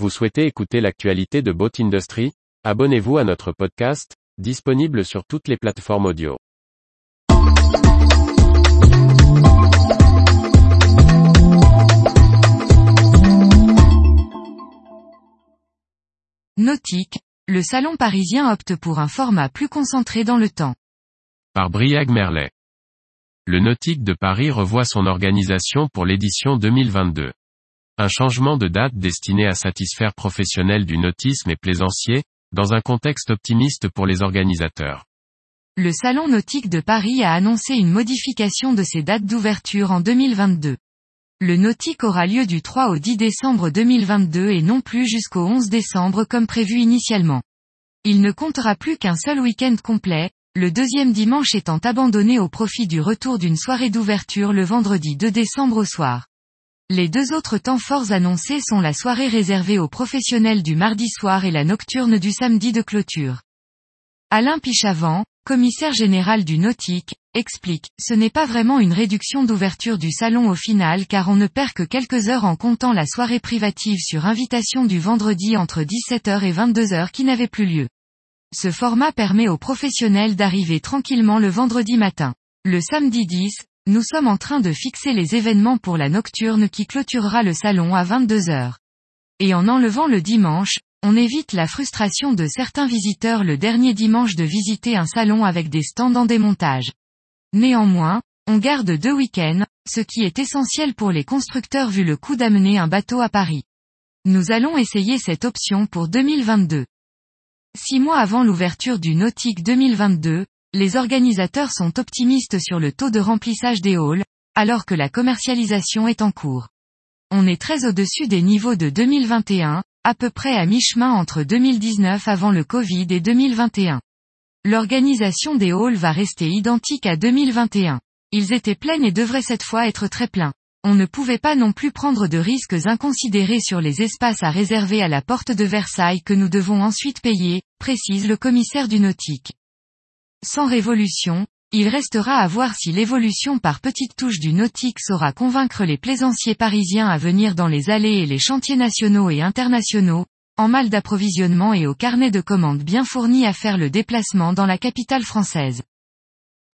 Vous souhaitez écouter l'actualité de Boat Industry? Abonnez-vous à notre podcast, disponible sur toutes les plateformes audio. Nautique, le salon parisien opte pour un format plus concentré dans le temps. Par Briag Merlet. Le Nautique de Paris revoit son organisation pour l'édition 2022. Un changement de date destiné à satisfaire professionnels du nautisme et plaisanciers, dans un contexte optimiste pour les organisateurs. Le Salon nautique de Paris a annoncé une modification de ses dates d'ouverture en 2022. Le nautique aura lieu du 3 au 10 décembre 2022 et non plus jusqu'au 11 décembre comme prévu initialement. Il ne comptera plus qu'un seul week-end complet, le deuxième dimanche étant abandonné au profit du retour d'une soirée d'ouverture le vendredi 2 décembre au soir. Les deux autres temps forts annoncés sont la soirée réservée aux professionnels du mardi soir et la nocturne du samedi de clôture. Alain Pichavant, commissaire général du Nautique, explique, ce n'est pas vraiment une réduction d'ouverture du salon au final car on ne perd que quelques heures en comptant la soirée privative sur invitation du vendredi entre 17h et 22h qui n'avait plus lieu. Ce format permet aux professionnels d'arriver tranquillement le vendredi matin. Le samedi 10, nous sommes en train de fixer les événements pour la nocturne qui clôturera le salon à 22 heures. Et en enlevant le dimanche, on évite la frustration de certains visiteurs le dernier dimanche de visiter un salon avec des stands en démontage. Néanmoins, on garde deux week-ends, ce qui est essentiel pour les constructeurs vu le coût d'amener un bateau à Paris. Nous allons essayer cette option pour 2022. Six mois avant l'ouverture du Nautique 2022, les organisateurs sont optimistes sur le taux de remplissage des halls, alors que la commercialisation est en cours. On est très au-dessus des niveaux de 2021, à peu près à mi-chemin entre 2019 avant le Covid et 2021. L'organisation des halls va rester identique à 2021. Ils étaient pleins et devraient cette fois être très pleins. On ne pouvait pas non plus prendre de risques inconsidérés sur les espaces à réserver à la porte de Versailles que nous devons ensuite payer, précise le commissaire du nautique. Sans révolution, il restera à voir si l'évolution par petites touches du nautique saura convaincre les plaisanciers parisiens à venir dans les allées et les chantiers nationaux et internationaux, en mal d'approvisionnement et au carnet de commandes bien fourni à faire le déplacement dans la capitale française.